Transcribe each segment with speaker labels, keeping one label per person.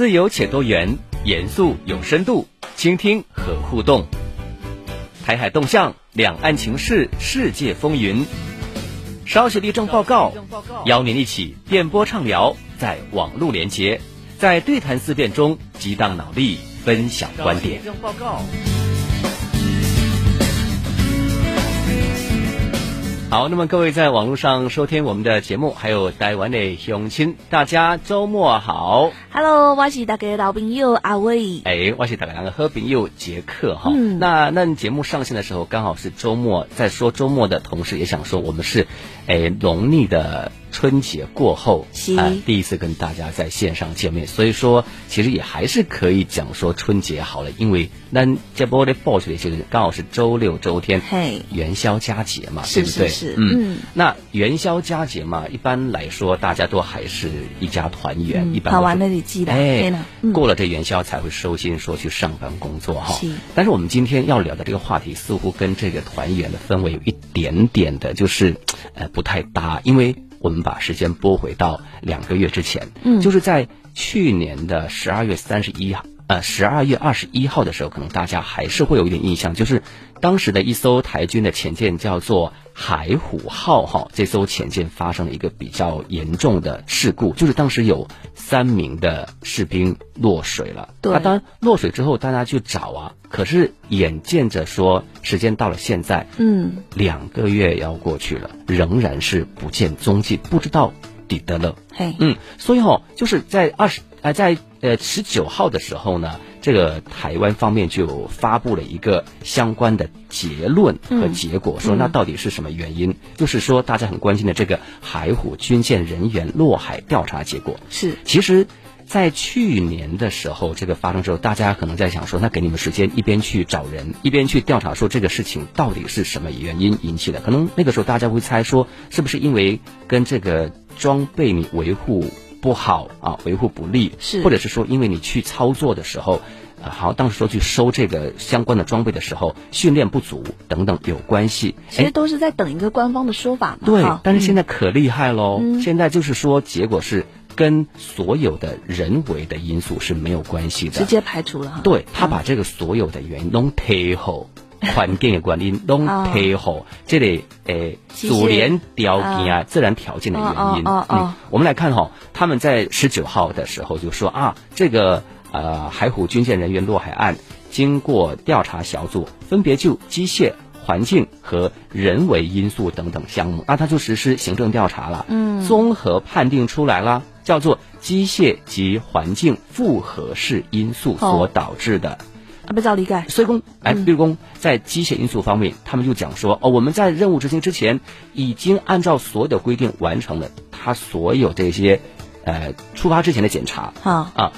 Speaker 1: 自由且多元，严肃有深度，倾听和互动。台海动向，两岸情势，世界风云。稍息立正报告，邀您一起电波畅聊，在网络连接，在对谈思辨中激荡脑力，分享观点。好，那么各位在网络上收听我们的节目，还有台湾的乡亲，大家周末好。
Speaker 2: Hello，我是大家的老朋友阿伟。
Speaker 1: 哎，我是大家两个好朋友杰克哈。嗯那那节目上线的时候刚好是周末，在说周末的同时，也想说我们是哎农历的春节过后
Speaker 2: 是
Speaker 1: 啊、第一次跟大家在线上见面，所以说其实也还是可以讲说春节好了，因为那这波的报出来就是刚好是周六周天，
Speaker 2: 嘿
Speaker 1: 元宵佳节嘛，
Speaker 2: 是
Speaker 1: 对不对？
Speaker 2: 是是
Speaker 1: 嗯
Speaker 2: 嗯
Speaker 1: 那元宵佳节嘛，一般来说大家都还是一家团圆，
Speaker 2: 嗯
Speaker 1: 一般
Speaker 2: 团圆
Speaker 1: 都是
Speaker 2: 的日子啦
Speaker 1: 哎，
Speaker 2: 嗯
Speaker 1: 过了这元宵才会收心说去上班工作哈。但是我们今天要聊的这个话题似乎跟这个团圆的氛围有一点点的，就是呃不太搭，因为我们把时间拨回到两个月之前，
Speaker 2: 嗯
Speaker 1: 就是在去年的十二月三十一号。呃，十二月二十一号的时候，可能大家还是会有一点印象，就是当时的一艘台军的潜舰叫做海虎号哈，这艘潜舰发生了一个比较严重的事故，就是当时有三名的士兵落水了。
Speaker 2: 对
Speaker 1: 那当然落水之后，大家去找啊，可是眼见着说时间到了现在，
Speaker 2: 嗯，
Speaker 1: 两个月要过去了，仍然是不见踪迹，不知道底得了。
Speaker 2: 嘿，
Speaker 1: 嗯，所以哈、就是在二十呃，在呃十九号的时候呢，这个台湾方面就发布了一个相关的结论和结果，说那到底是什么原因？就是说大家很关心的这个海虎军舰人员落海调查结果。
Speaker 2: 是
Speaker 1: 其实，在去年的时候，这个发生之后，大家可能在想说，那给你们时间，一边去找人，一边去调查，说这个事情到底是什么原因引起的。可能那个时候大家会猜说，是不是因为跟这个装备你维护不好啊，维护不力，
Speaker 2: 是
Speaker 1: 或者是说因为你去操作的时候。呃，好，当时说去收这个相关的装备的时候，训练不足等等有关系。
Speaker 2: 其实都是在等一个官方的说法嘛。
Speaker 1: 对，但是现在可厉害喽！
Speaker 2: 嗯
Speaker 1: 现在就是说，结果是跟所有的人为的因素是没有关系的。
Speaker 2: 直接排除了哈。
Speaker 1: 对他把这个所有的原因都推后，环境的原因拢配合，这里诶
Speaker 2: 机械
Speaker 1: 主连条件啊、自然条件的原因。
Speaker 2: 哦哦
Speaker 1: 我们来看哈、他们在十九号的时候就说啊，这个呃海虎军舰人员落海案，经过调查小组分别就机械。环境和人为因素等等项目，那他就实施行政调查了。
Speaker 2: 嗯
Speaker 1: 综合判定出来了，叫做机械及环境复合式因素所导致的。
Speaker 2: 啊，不照理解。
Speaker 1: 所以公，哎，比如公在机械因素方面，他们就讲说，哦，我们在任务执行之前，已经按照所有的规定完成了他所有这些，呃，出发之前的检查。
Speaker 2: 好，
Speaker 1: 啊，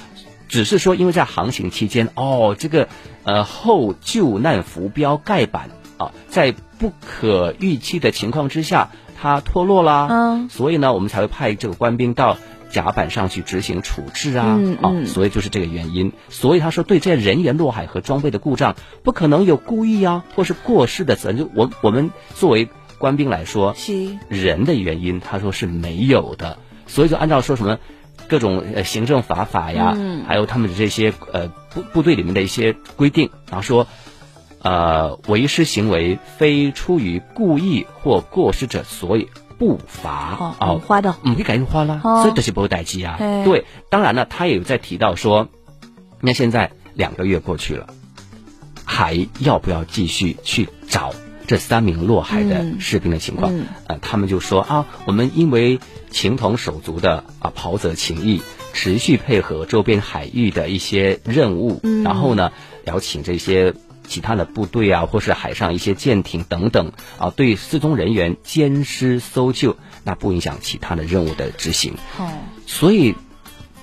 Speaker 1: 只是说因为在航行期间，哦，这个呃后救难浮标盖板啊，在不可预期的情况之下，它脱落啦，
Speaker 2: 嗯
Speaker 1: 所以呢，我们才会派这个官兵到甲板上去执行处置啊，啊，所以就是这个原因。所以他说，对这人员落海和装备的故障，不可能有故意啊，或是过失的责任。就我我们作为官兵来说，
Speaker 2: 是
Speaker 1: 人的原因，他说是没有的，所以就按照说什么各种呃行政法法呀，
Speaker 2: 嗯
Speaker 1: 还有他们的这些呃部部队里面的一些规定，然后说。呃，为师行为非出于故意或过失者，所以不罚。
Speaker 2: 哦，嗯花的
Speaker 1: 嗯，你赶紧花啦，
Speaker 2: 哦
Speaker 1: 所以这是不会待机啊。对，当然了，他也有在提到说，那现在两个月过去了，还要不要继续去找这三名落海的
Speaker 2: 嗯
Speaker 1: 士兵的情况？
Speaker 2: 嗯
Speaker 1: 呃，他们就说啊，我们因为情同手足的啊袍泽情谊，持续配合周边海域的一些任务，
Speaker 2: 嗯
Speaker 1: 然后呢，邀请这些。其他的部队啊，或是海上一些舰艇等等啊，对失踪人员监视搜救，那不影响其他的任务的执行。
Speaker 2: 哦，
Speaker 1: 所以，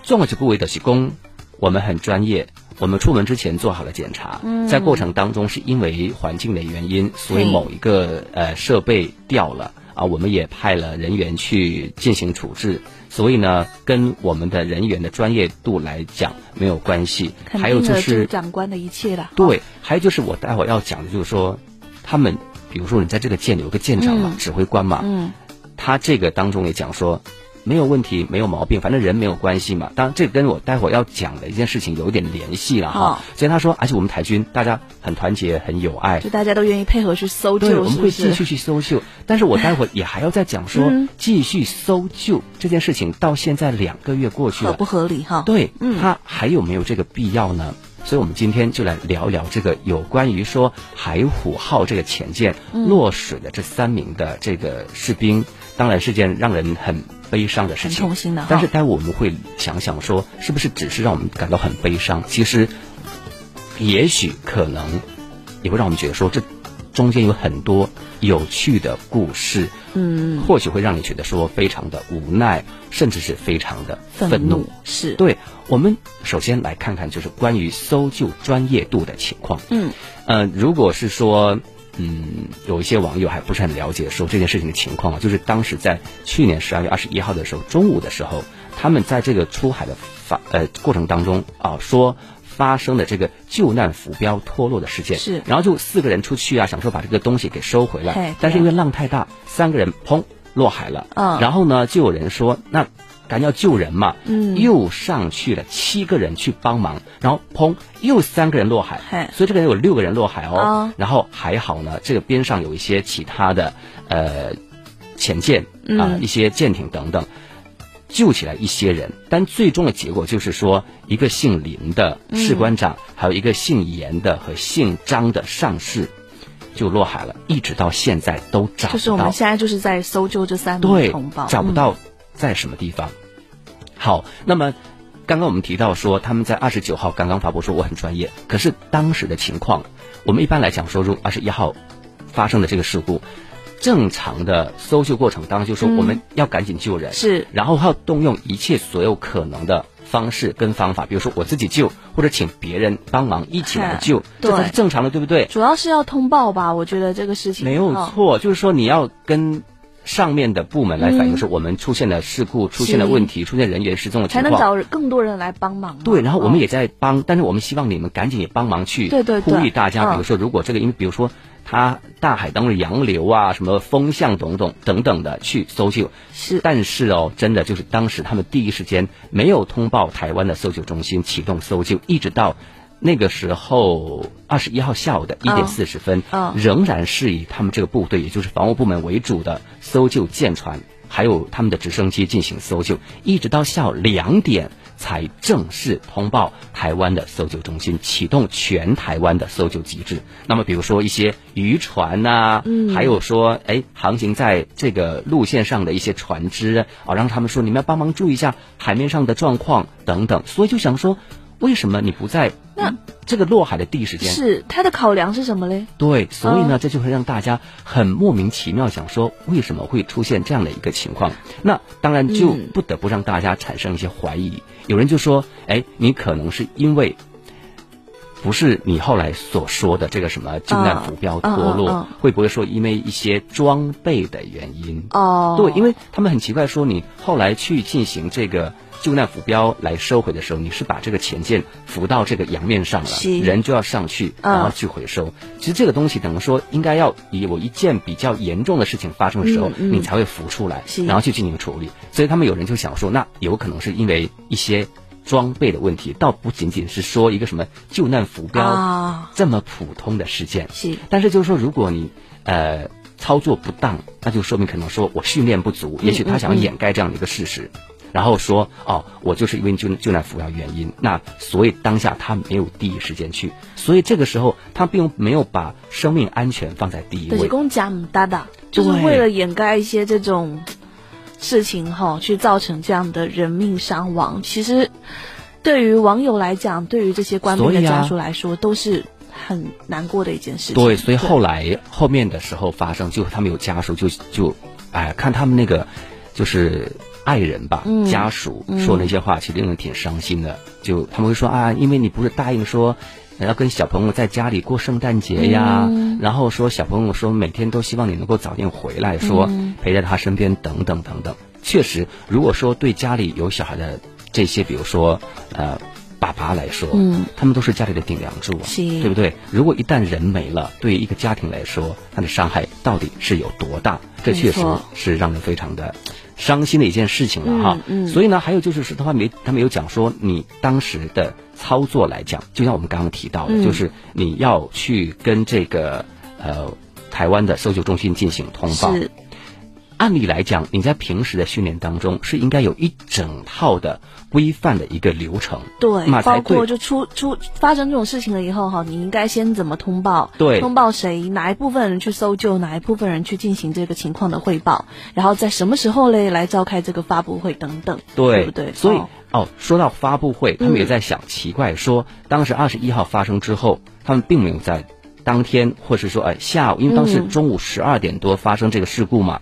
Speaker 1: 重要这部位的是工，我们很专业，我们出门之前做好了检查，在过程当中是因为环境的原因，所以某一个呃设备掉了啊，我们也派了人员去进行处置。所以呢，跟我们的人员的专业度来讲没有关系。还有就是
Speaker 2: 长官的一切了。
Speaker 1: 对，还有就是我待会儿要讲的，就是说，他们比如说你在这个舰里有个舰长嘛，
Speaker 2: 嗯
Speaker 1: 指挥官嘛，
Speaker 2: 嗯，
Speaker 1: 他这个当中也讲说，没有问题，没有毛病，反正人没有关系嘛。当然，这跟我待会儿要讲的一件事情有点联系了哈。所以他说，而且我们台军大家很团结，很有爱，
Speaker 2: 就大家都愿意配合去搜救，
Speaker 1: 对，我们会继续去搜救。但是我待会儿也还要再讲说，继续搜救这件事情到现在两个月过去了，
Speaker 2: 合不合理哈？
Speaker 1: 对，他还有没有这个必要呢？所以我们今天就来聊聊这个有关于说海虎号这个潜舰落水的这三名的这个士兵，当然是件让人很悲伤的事情，
Speaker 2: 很痛心的。
Speaker 1: 但是待会我们会想想说，是不是只是让我们感到很悲伤？其实，也许可能也会让我们觉得说，这中间有很多有趣的故事。嗯，或许会让你觉得说非常的无奈，甚至是非常的愤怒。
Speaker 2: 是
Speaker 1: 对。我们首先来看看，就是关于搜救专业度的情况。嗯，呃，如果是说，嗯，有一些网友还不是很了解说这件事情的情况啊，就是当时在去年十二月二十一号的时候，中午的时候，他们在这个出海的发呃过程当中啊，说发生的这个救难浮标脱落的事件。
Speaker 2: 是，
Speaker 1: 然后就四个人出去啊，想说把这个东西给收回来，但是因为浪太大，三个人砰落海了。嗯，然后呢，就有人说那。赶要救人嘛，嗯，又上去了七个人去帮忙，然后砰，又三个人落海，所以这个人有六个人落海哦。然后还好呢，这个边上有一些其他的呃潜舰啊，一些舰艇等等，救起来一些人。但最终的结果就是说，一个姓林的士官长，还有一个姓严的和姓张的上士就落海了，一直到现在都找不到。
Speaker 2: 就是我们现在就是在搜救这三名同胞，
Speaker 1: 找不到。在什么地方？好，那么刚刚我们提到说他们在二十九号刚刚发布说我很专业，可是当时的情况，我们一般来讲说，如二十一号发生的这个事故，正常的搜救过程当中，就说我们要赶紧救人，
Speaker 2: 是，
Speaker 1: 然后要动用一切所有可能的方式跟方法，比如说我自己救，或者请别人帮忙一起来救，这才是正常的，对不对？
Speaker 2: 主要是要通报吧，我觉得这个事情
Speaker 1: 没有错，就是说你要跟。上面的部门来反映说，我们出现了事故，出现了问题，出现人员失踪的情况，
Speaker 2: 才能找更多人来帮忙。
Speaker 1: 对，然后我们也在帮，但是我们希望你们赶紧也帮忙去呼吁大家。比如说，如果这个因为比如说它大海当中洋流啊，什么风向等等等等的去搜救，
Speaker 2: 是，
Speaker 1: 但是哦，真的就是当时他们第一时间没有通报台湾的搜救中心启动搜救，一直到。那个时候，二十一号下午的一点四十分，仍然是以他们这个部队，也就是防务部门为主的搜救舰船，还有他们的直升机进行搜救，一直到下午两点才正式通报台湾的搜救中心，启动全台湾的搜救机制。那么，比如说一些渔船呐，还有说，哎，航行在这个路线上的一些船只啊，让他们说你们要帮忙注意一下海面上的状况等等。所以就想说。为什么你不在那这个落海的第一时间？
Speaker 2: 是他的考量是什么嘞？
Speaker 1: 对，所以呢，这就会让大家很莫名其妙，想说为什么会出现这样的一个情况？那当然就不得不让大家产生一些怀疑。有人就说：“哎，你可能是因为不是你后来所说的这个什么救难浮标脱落，会不会说因为一些装备的原因？”哦，对，因为他们很奇怪，说你后来去进行这个。救难浮标来收回的时候，你是把这个前舰浮到这个洋面上了，人就要上去，然后去回收。其实这个东西等于说，应该要有一件比较严重的事情发生的时候，你才会浮出来，然后去进行处理。所以他们有人就想说，那有可能是因为一些装备的问题，倒不仅仅是说一个什么救难浮标这么普通的事件。
Speaker 2: 是，
Speaker 1: 但是就是说，如果你呃操作不当，那就说明可能说我训练不足，也许他想要掩盖这样的一个事实。然后说哦，我就是因为救救难浮标原因，那所以当下他没有第一时间去，所以这个时候他并没有把生命安全放在第一位。
Speaker 2: 就是为了掩盖一些这种事情哈，去造成这样的人命伤亡。其实对于网友来讲，对于这些官兵的家属来说，都是很难过的一件事情。
Speaker 1: 对，所以后来后面的时候发生，就他们有家属就就哎看他们那个就是。爱人吧，家属说那些话，其实令人挺伤心的。就他们会说啊，因为你不是答应说要跟小朋友在家里过圣诞节呀，然后说小朋友说每天都希望你能够早点回来，说陪在他身边等等等等。确实，如果说对家里有小孩的这些，比如说呃爸爸来说，嗯，他们都是家里的顶梁柱啊，对不对？如果一旦人没了，对于一个家庭来说，他的伤害到底是有多大？这确实是让人非常的。伤心的一件事情了哈。嗯。所以呢，还有就是是，他没他没有讲说你当时的操作来讲，就像我们刚刚提到的，就是你要去跟这个呃台湾的搜救中心进行通报。是。按理来讲，你在平时的训练当中是应该有一整套的规范的一个流程，
Speaker 2: 对，包括就出出发生这种事情了以后哈，你应该先怎么通报，
Speaker 1: 对，
Speaker 2: 通报谁，哪一部分人去搜救，哪一部分人去进行这个情况的汇报，然后在什么时候嘞来召开这个发布会等等，对不对？
Speaker 1: 所以哦，说到发布会，他们也在想，奇怪，说当时二十一号发生之后，他们并没有在当天，或是说哎下午，因为当时中午十二点多发生这个事故嘛。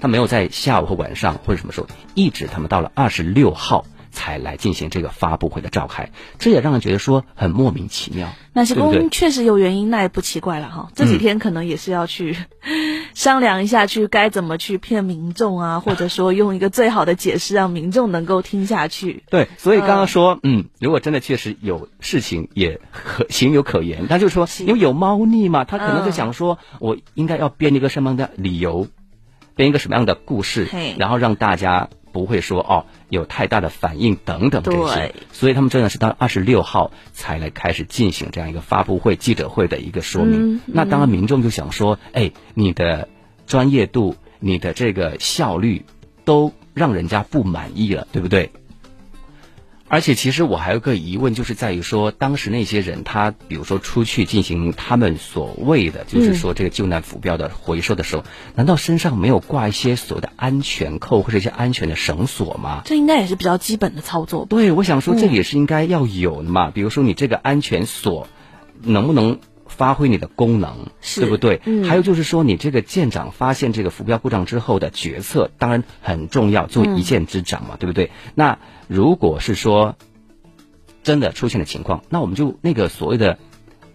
Speaker 1: 他没有在下午和晚上或者什么时候，一直他们到了二十六号才来进行这个发布会的召开，这也让人觉得说很莫名其妙。
Speaker 2: 那些公确实有原因，那也不奇怪了哈。这几天可能也是要去商量一下，去该怎么去骗民众啊，或者说用一个最好的解释让民众能够听下去。
Speaker 1: 对，所以刚刚说，嗯，如果真的确实有事情也可情有可原，他就说因为有猫腻嘛，他可能就想说，我应该要编一个什么样的理由。编一个什么样的故事，然后让大家不会说哦有太大的反应等等这些，所以他们真的是到二十六号才来开始进行这样一个发布会记者会的一个说明。那当然民众就想说，哎，你的专业度、你的这个效率都让人家不满意了，对不对？而且，其实我还有个疑问，就是在于说，当时那些人，他比如说出去进行他们所谓的，就是说这个救难浮标的回收的时候，难道身上没有挂一些所谓的安全扣或者一些安全的绳索吗？
Speaker 2: 这应该也是比较基本的操作。
Speaker 1: 对，我想说这也是应该要有的嘛。比如说你这个安全锁能不能？发挥你的功能，对不对？还有就是说，你这个舰长发现这个浮标故障之后的决策，当然很重要，做一舰之长嘛，对不对？那如果是说真的出现了情况，那我们就那个所谓的。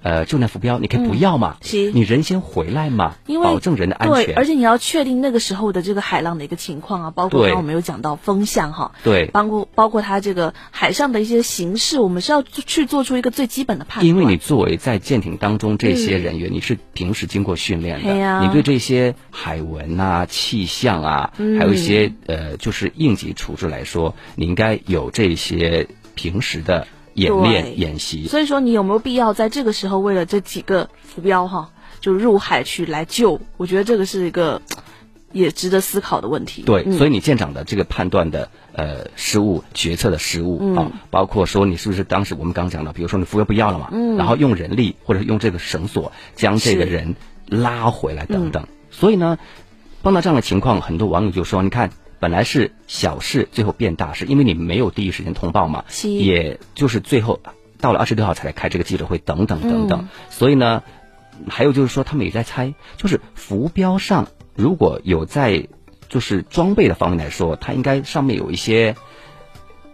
Speaker 1: 呃，救难浮标你可以不要嘛，你人先回来嘛，保证人的安全。
Speaker 2: 对，而且你要确定那个时候的这个海浪的一个情况啊，包括刚刚我们有讲到风向哈，
Speaker 1: 对，
Speaker 2: 包括包括它这个海上的一些形势，我们是要去做出一个最基本的判断。
Speaker 1: 因为你作为在舰艇当中这些人员，你是平时经过训练的，你对这些海文啊、气象啊，还有一些呃，就是应急处置来说，你应该有这些平时的。演练演习，
Speaker 2: 所以说你有没有必要在这个时候为了这几个浮标哈，就入海去来救？我觉得这个是一个 也值得思考的问题。
Speaker 1: 对，所以你舰长的这个判断的呃失误、决策的失误啊，包括说你是不是当时我们刚讲的，比如说你浮标不要了嘛，然后用人力或者用这个绳索将这个人拉回来等等。所以呢，碰到这样的情况，很多网友就说：“你看。”本来是小事，最后变大事，因为你没有第一时间通报嘛，也就是最后到了二十六号才来开这个记者会，等等等等。所以呢，还有就是说，他们也在猜，就是浮标上如果有在就是装备的方面来说，它应该上面有一些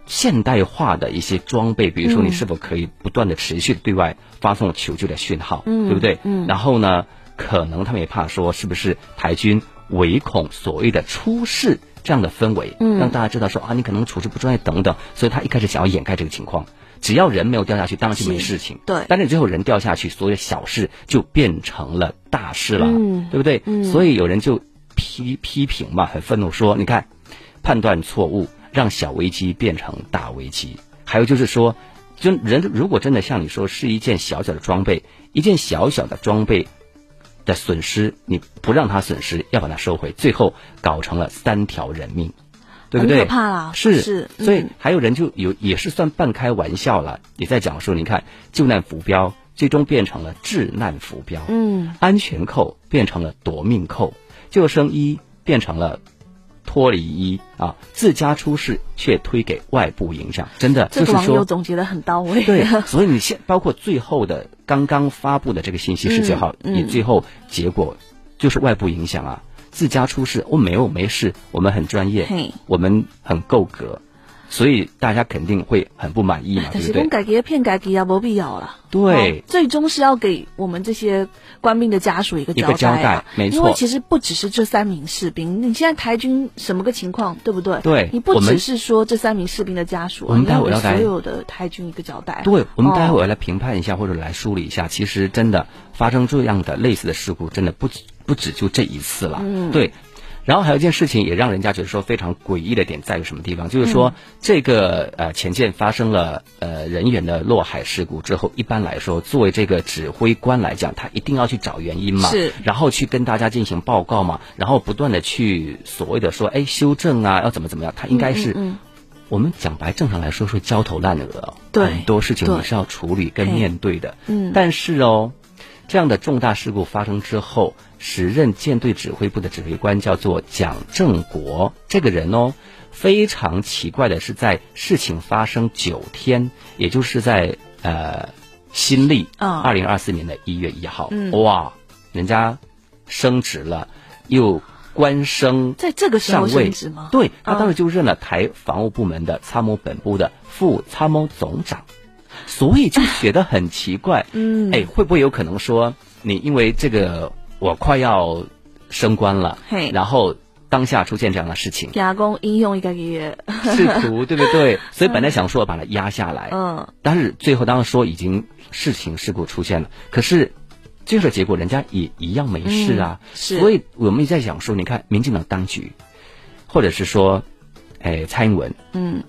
Speaker 1: 现代化的一些装备，比如说你是否可以不断的持续对外发送求救的讯号，对不对？嗯。然后呢，可能他们也怕说，是不是台军唯恐所谓的出事。这样的氛围，让大家知道说啊，你可能处置不专业等等，所以他一开始想要掩盖这个情况。只要人没有掉下去，当然就没事情。
Speaker 2: 对，
Speaker 1: 但是最后人掉下去，所有小事就变成了大事了，对不对？所以有人就批批评嘛，很愤怒说，你看，判断错误，让小危机变成大危机。还有就是说，就人如果真的像你说，是一件小小的装备，一件小小的装备。的损失，你不让他损失，要把它收回，最后搞成了三条人命，对不对？
Speaker 2: 可怕了，
Speaker 1: 是
Speaker 2: 是。
Speaker 1: 所以还有人就有也是算半开玩笑了，也在讲述，你看救难浮标最终变成了治难浮标，嗯，安全扣变成了夺命扣，救生衣变成了。脱离一啊，自家出事却推给外部影响，真的就是说
Speaker 2: 总结的很到位。
Speaker 1: 对，所以你现包括最后的刚刚发布的这个信息十九号，你最后结果就是外部影响啊，自家出事，我没有没事，我们很专业，我们很够格。所以大家肯定会很不满意嘛，对不对？
Speaker 2: 改革骗改革啊，没必要了。
Speaker 1: 对，
Speaker 2: 最终是要给我们这些官兵的家属一个交
Speaker 1: 代，没错。
Speaker 2: 因为其实不只是这三名士兵，你现在台军什么个情况，对不对？
Speaker 1: 对，
Speaker 2: 你不只是说这三名士兵的家属，
Speaker 1: 我们待会
Speaker 2: 要所有的台军一个交代。
Speaker 1: 对，我们待会儿要来评判一下，或者来梳理一下。其实真的发生这样的类似的事故，真的不不止就这一次了。嗯，对。然后还有一件事情也让人家觉得说非常诡异的点在于什么地方？就是说这个呃前舰发生了呃人员的落海事故之后，一般来说作为这个指挥官来讲，他一定要去找原因嘛，
Speaker 2: 是，
Speaker 1: 然后去跟大家进行报告嘛，然后不断的去所谓的说哎修正啊，要怎么怎么样，他应该是我们讲白正常来说是焦头烂额，
Speaker 2: 对，
Speaker 1: 很多事情你是要处理跟面对的，
Speaker 2: 嗯，
Speaker 1: 但是哦。这样的重大事故发生之后，时任舰队指挥部的指挥官叫做蒋正国。这个人哦，非常奇怪的是，在事情发生九天，也就是在呃新历二零二四年的一月一号，哇，人家升职了，又官升，
Speaker 2: 在这个时候升职吗？
Speaker 1: 对他当时就任了台防务部门的参谋本部的副参谋总长。所以就觉得很奇怪，
Speaker 2: 嗯，
Speaker 1: 哎，会不会有可能说你因为这个我快要升官了，
Speaker 2: 嘿，
Speaker 1: 然后当下出现这样的事情，
Speaker 2: 加工应用一个月，
Speaker 1: 试图对不对？所以本来想说把它压下来，
Speaker 2: 嗯，
Speaker 1: 但是最后当然说已经事情事故出现了，可是最后的结果人家也一样没事啊，
Speaker 2: 是，
Speaker 1: 所以我们也在想说，你看民进党当局，或者是说，哎，蔡英文，
Speaker 2: 嗯，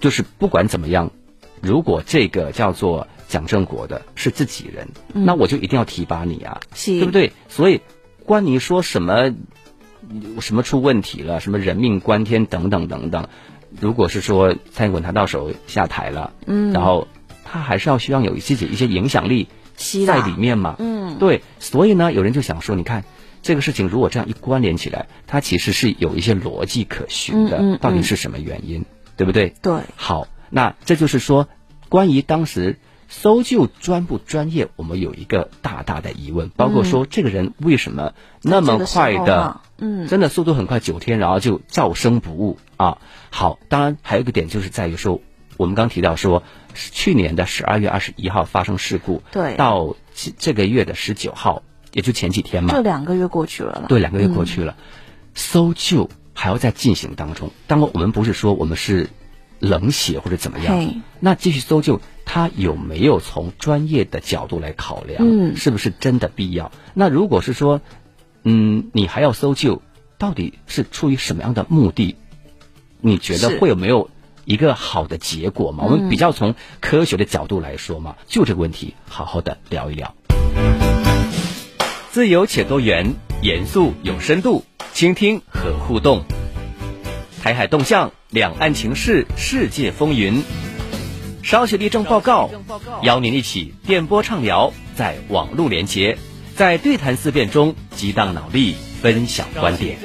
Speaker 1: 就是不管怎么样。如果这个叫做蒋正国的是自己人，那我就一定要提拔你啊，对不对？所以关你说什么什么出问题了，什么人命关天等等等等，如果是说蔡英文他到时候下台了，
Speaker 2: 嗯，
Speaker 1: 然后他还是要需要有自己一些影响力在里面嘛，
Speaker 2: 嗯，
Speaker 1: 对，所以呢，有人就想说，你看这个事情如果这样一关联起来，它其实是有一些逻辑可循的，到底是什么原因，对不对？
Speaker 2: 对，
Speaker 1: 好。那这就是说，关于当时搜救专不专业，我们有一个大大的疑问。包括说，这个人为什么那么快的，
Speaker 2: 嗯，
Speaker 1: 真的速度很快，九天然后就照生不误啊？好，当然还有一个点就是在于说，我们刚提到说，去年的十二月二十一号发生事故，
Speaker 2: 对，
Speaker 1: 到这个月的十九号，也就前几天嘛，
Speaker 2: 就两个月过去了，
Speaker 1: 对，两个月过去了，搜救还要在进行当中。当然，我们不是说我们是。冷血或者怎么样？那继续搜救，他有没有从专业的角度来考量？
Speaker 2: 嗯，
Speaker 1: 是不是真的必要？那如果是说，嗯，你还要搜救，到底是出于什么样的目的？你觉得会有没有一个好的结果吗？我们比较从科学的角度来说嘛，就这个问题好好的聊一聊。自由且多元，严肃有深度，倾听和互动。台海动向，两岸情势，世界风云。稍息立正报告，邀您一起电波畅聊，在网络连接，在对谈思辨中激荡脑力，分享观点。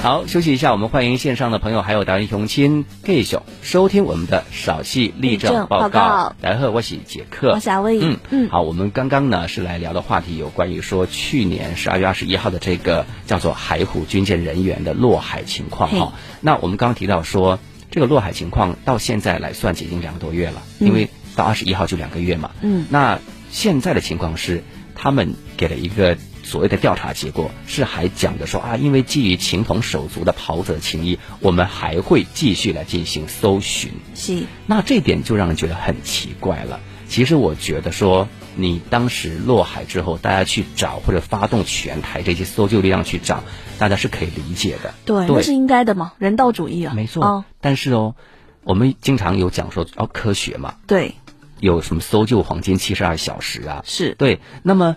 Speaker 1: 好，休息一下，我们欢迎线上的朋友，还有达人熊亲、Gay 兄收听我们的少戏立正报告。大家好，我是杰克，
Speaker 2: 我是阿威。
Speaker 1: 嗯嗯，好，我们刚刚呢是来聊的话题有关于说去年十二月二十一号的这个叫做海虎军舰人员的落海情况哈。那我们刚刚提到说，这个落海情况到现在来算已经两个多月了，因为到二十一号就两个月嘛。
Speaker 2: 嗯，
Speaker 1: 那现在的情况是，他们给了一个。所谓的调查结果是还讲的说啊，因为基于情同手足的袍泽情谊，我们还会继续来进行搜寻。
Speaker 2: 是，
Speaker 1: 那这点就让人觉得很奇怪了。其实我觉得说，你当时落海之后，大家去找或者发动全台这些搜救力量去找，大家是可以理解的。
Speaker 2: 对，那是应该的嘛，人道主义啊。
Speaker 1: 没错。但是哦，我们经常有讲说要科学嘛。
Speaker 2: 对。
Speaker 1: 有什么搜救黄金七十二小时啊？
Speaker 2: 是
Speaker 1: 对。那么。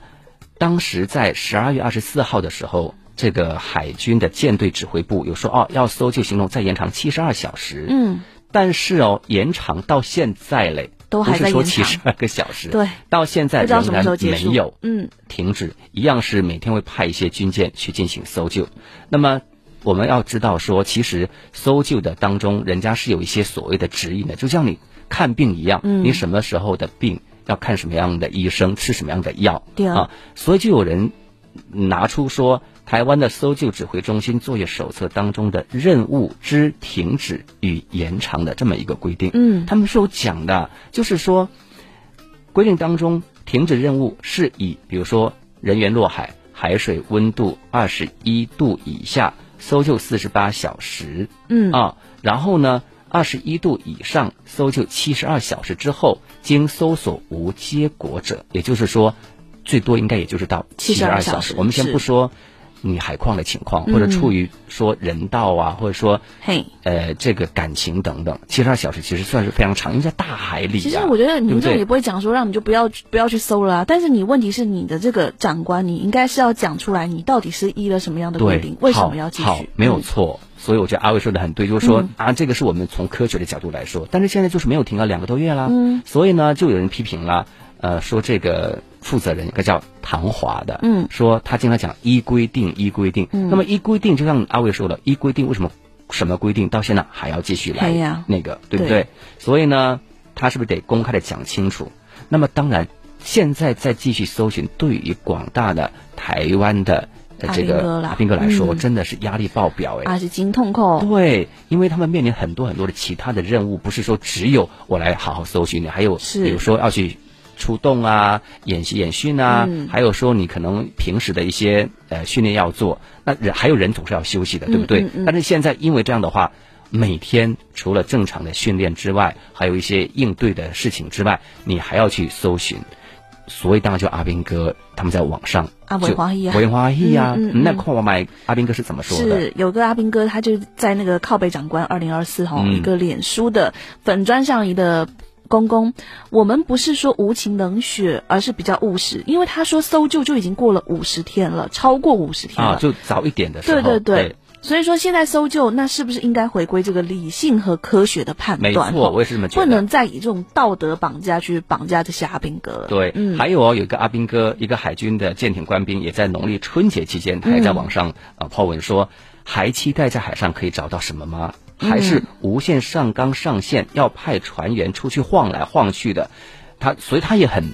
Speaker 1: 当时在十二月二十四号的时候，这个海军的舰队指挥部有说哦，要搜救行动再延长七十二小时。
Speaker 2: 嗯，
Speaker 1: 但是哦，延长到现在嘞，
Speaker 2: 都还在
Speaker 1: 说七十二个小时。
Speaker 2: 对，
Speaker 1: 到现在仍然没有
Speaker 2: 嗯
Speaker 1: 停止，一样是每天会派一些军舰去进行搜救。那么我们要知道说，其实搜救的当中，人家是有一些所谓的指引的，就像你看病一样，你什么时候的病。要看什么样的医生，吃什么样的药啊？所以就有人拿出说，台湾的搜救指挥中心作业手册当中的任务之停止与延长的这么一个规定。
Speaker 2: 嗯，
Speaker 1: 他们是有讲的，就是说规定当中停止任务是以，比如说人员落海，海水温度二十一度以下，搜救四十八小时。
Speaker 2: 嗯
Speaker 1: 啊，然后呢？二十一度以上，搜救七十二小时之后，经搜索无结果者，也就是说，最多应该也就是到七十二小时。我们先不说。你海况的情况，或者处于说人道啊，或者说，
Speaker 2: 嘿，
Speaker 1: 呃，这个感情等等，七十二小时其实算是非常长，因为在大海里。
Speaker 2: 其实我觉得民众也不会讲说让你就不要不要去搜了，但是你问题是你的这个长官，你应该是要讲出来，你到底是依了什么样的规定，为什么要继续？
Speaker 1: 好，没有错。所以我觉得阿伟说的很对，就是说啊，这个是我们从科学的角度来说，但是现在就是没有停了两个多月了，嗯，所以呢，就有人批评了。呃，说这个负责人一个叫唐华的，嗯，说他经常讲依规定，依规定。嗯，那么依规定，就像阿伟说的，依规定为什么什么规定到现在还要继续来那个，对不对？所以呢，他是不是得公开的讲清楚？那么当然，现在再继续搜寻，对于广大的台湾的这个阿兵哥来说，真的是压力爆表哎，
Speaker 2: 啊是经痛扣。
Speaker 1: 对，因为他们面临很多很多的其他的任务，不是说只有我来好好搜寻的，还有比如说要去。出动啊，演习演训啊，还有说你可能平时的一些呃训练要做，那人还有人总是要休息的，对不对？但是现在因为这样的话，每天除了正常的训练之外，还有一些应对的事情之外，你还要去搜寻，所以当然就阿斌哥他们在网上
Speaker 2: 啊，文华裔啊，
Speaker 1: 文华裔啊，那看我买阿斌哥是怎么说的？
Speaker 2: 是有个阿斌哥，他就在那个靠北长官二零二四号一个脸书的粉砖上一个。公公，我们不是说无情冷血，而是比较务实。因为他说搜救就已经过了五十天了，超过五十天了，
Speaker 1: 就早一点的时候。
Speaker 2: 对对对，所以说现在搜救，那是不是应该回归这个理性和科学的判
Speaker 1: 断？没错，我也是这么觉得。
Speaker 2: 不能再以这种道德绑架去绑架这些阿兵哥。
Speaker 1: 对，嗯，还有哦，有一个阿兵哥，一个海军的舰艇官兵，也在农历春节期间，他还在网上啊抛文说，还期待在海上可以找到什么吗？还是无限上纲上线，要派船员出去晃来晃去的，他所以他也很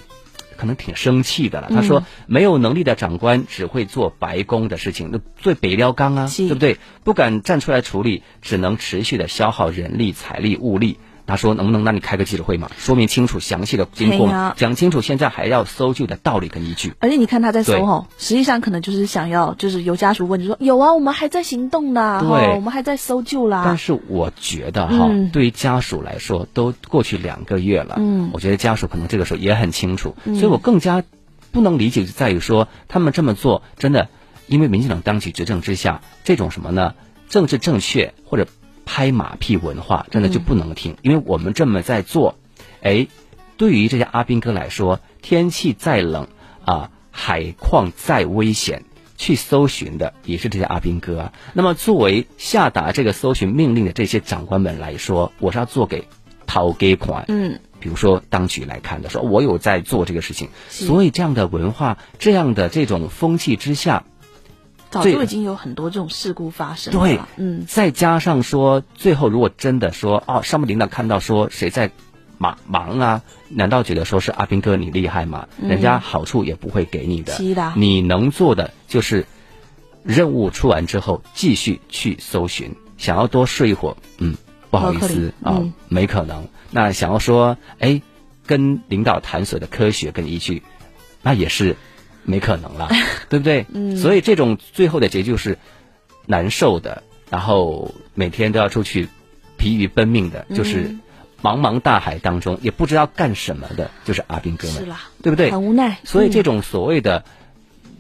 Speaker 1: 可能挺生气的了。他说没有能力的长官只会做白宫的事情，那最北撩刚啊，对不对？不敢站出来处理，只能持续的消耗人力、财力、物力。他说：“能不能让你开个记者会嘛？说明清楚详细的经过，讲清楚现在还要搜救的道理跟依据。
Speaker 2: 而且你看他在搜吼，实际上可能就是想要，就是有家属问，你说有啊，我们还在行动呢，
Speaker 1: 对，
Speaker 2: 我们还在搜救啦。
Speaker 1: 但是我觉得哈，对于家属来说，都过去两个月了，嗯，我觉得家属可能这个时候也很清楚，所以我更加不能理解就在于说，他们这么做真的，因为民进党当局执政之下，这种什么呢？政治正确或者。”拍马屁文化真的就不能听，因为我们这么在做，哎，对于这些阿兵哥来说，天气再冷啊，海况再危险，去搜寻的也是这些阿兵哥啊。那么作为下达这个搜寻命令的这些长官们来说，我是要做给掏给款，嗯，比如说当局来看的，说我有在做这个事情，所以这样的文化，这样的这种风气之下。
Speaker 2: 早就已经有很多这种事故发生了。
Speaker 1: 对，嗯，再加上说，最后如果真的说，哦，上面领导看到说谁在忙忙啊，难道觉得说是阿斌哥你厉害吗？人家好处也不会给你的。你能做的就是任务出完之后继续去搜寻，想要多睡一会儿，嗯，不好意思啊，没可能。那想要说，哎，跟领导谈所的科学跟依据，那也是。没可能了，对不对？嗯，所以这种最后的结局是难受的，然后每天都要出去疲于奔命的，就是茫茫大海当中也不知道干什么的，就是阿斌哥们，对不对？
Speaker 2: 很无奈。
Speaker 1: 所以这种所谓的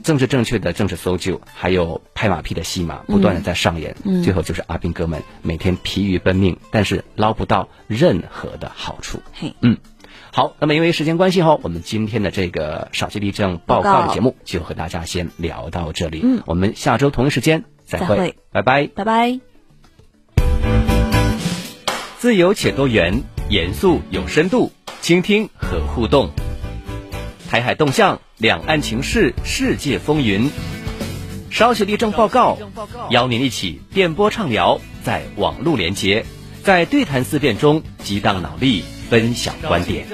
Speaker 1: 政治正确的政治搜救，还有拍马屁的戏码不断的在上演，最后就是阿兵哥们每天疲于奔命，但是捞不到任何的好处。嘿，嗯。好，那么因为时间关系哈，我们今天的这个少期地震报告的节目就和大家先聊到这里。嗯，我们下周同一时间再会，拜拜，
Speaker 2: 拜拜。
Speaker 1: 自由且多元，严肃有深度，倾听和互动。台海动向，两岸情势，世界风云。稍息立正报告，邀您一起电波畅聊，在网络连接，在对谈思辨中激荡脑力。分享观点。